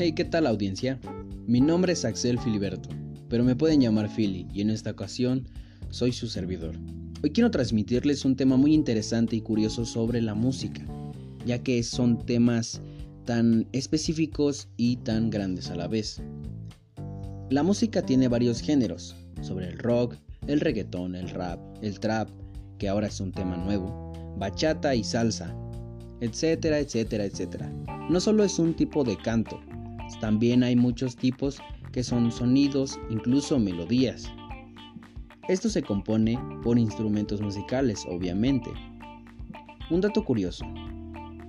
Hey, ¿qué tal audiencia? Mi nombre es Axel Filiberto, pero me pueden llamar Philly y en esta ocasión soy su servidor. Hoy quiero transmitirles un tema muy interesante y curioso sobre la música, ya que son temas tan específicos y tan grandes a la vez. La música tiene varios géneros, sobre el rock, el reggaetón, el rap, el trap, que ahora es un tema nuevo, bachata y salsa, etcétera, etcétera, etcétera. No solo es un tipo de canto, también hay muchos tipos que son sonidos, incluso melodías. Esto se compone por instrumentos musicales, obviamente. Un dato curioso.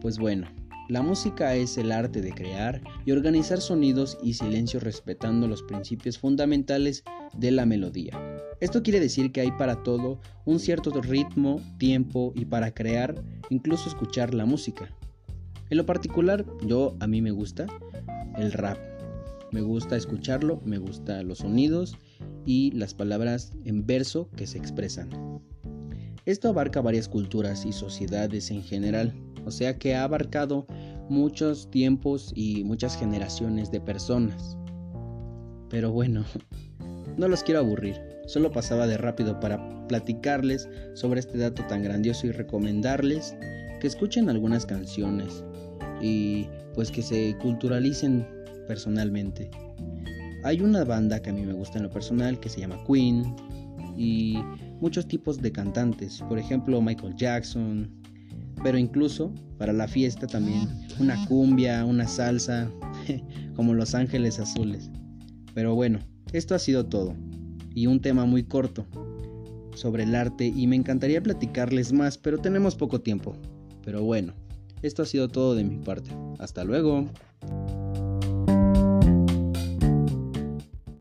Pues bueno, la música es el arte de crear y organizar sonidos y silencios respetando los principios fundamentales de la melodía. Esto quiere decir que hay para todo un cierto ritmo, tiempo y para crear, incluso escuchar la música. En lo particular, yo a mí me gusta el rap. Me gusta escucharlo, me gustan los sonidos y las palabras en verso que se expresan. Esto abarca varias culturas y sociedades en general, o sea que ha abarcado muchos tiempos y muchas generaciones de personas. Pero bueno, no los quiero aburrir, solo pasaba de rápido para platicarles sobre este dato tan grandioso y recomendarles que escuchen algunas canciones y pues que se culturalicen personalmente. Hay una banda que a mí me gusta en lo personal que se llama Queen y muchos tipos de cantantes, por ejemplo Michael Jackson, pero incluso para la fiesta también una cumbia, una salsa, como Los Ángeles Azules. Pero bueno, esto ha sido todo y un tema muy corto sobre el arte y me encantaría platicarles más, pero tenemos poco tiempo. Pero bueno, esto ha sido todo de mi parte. Hasta luego.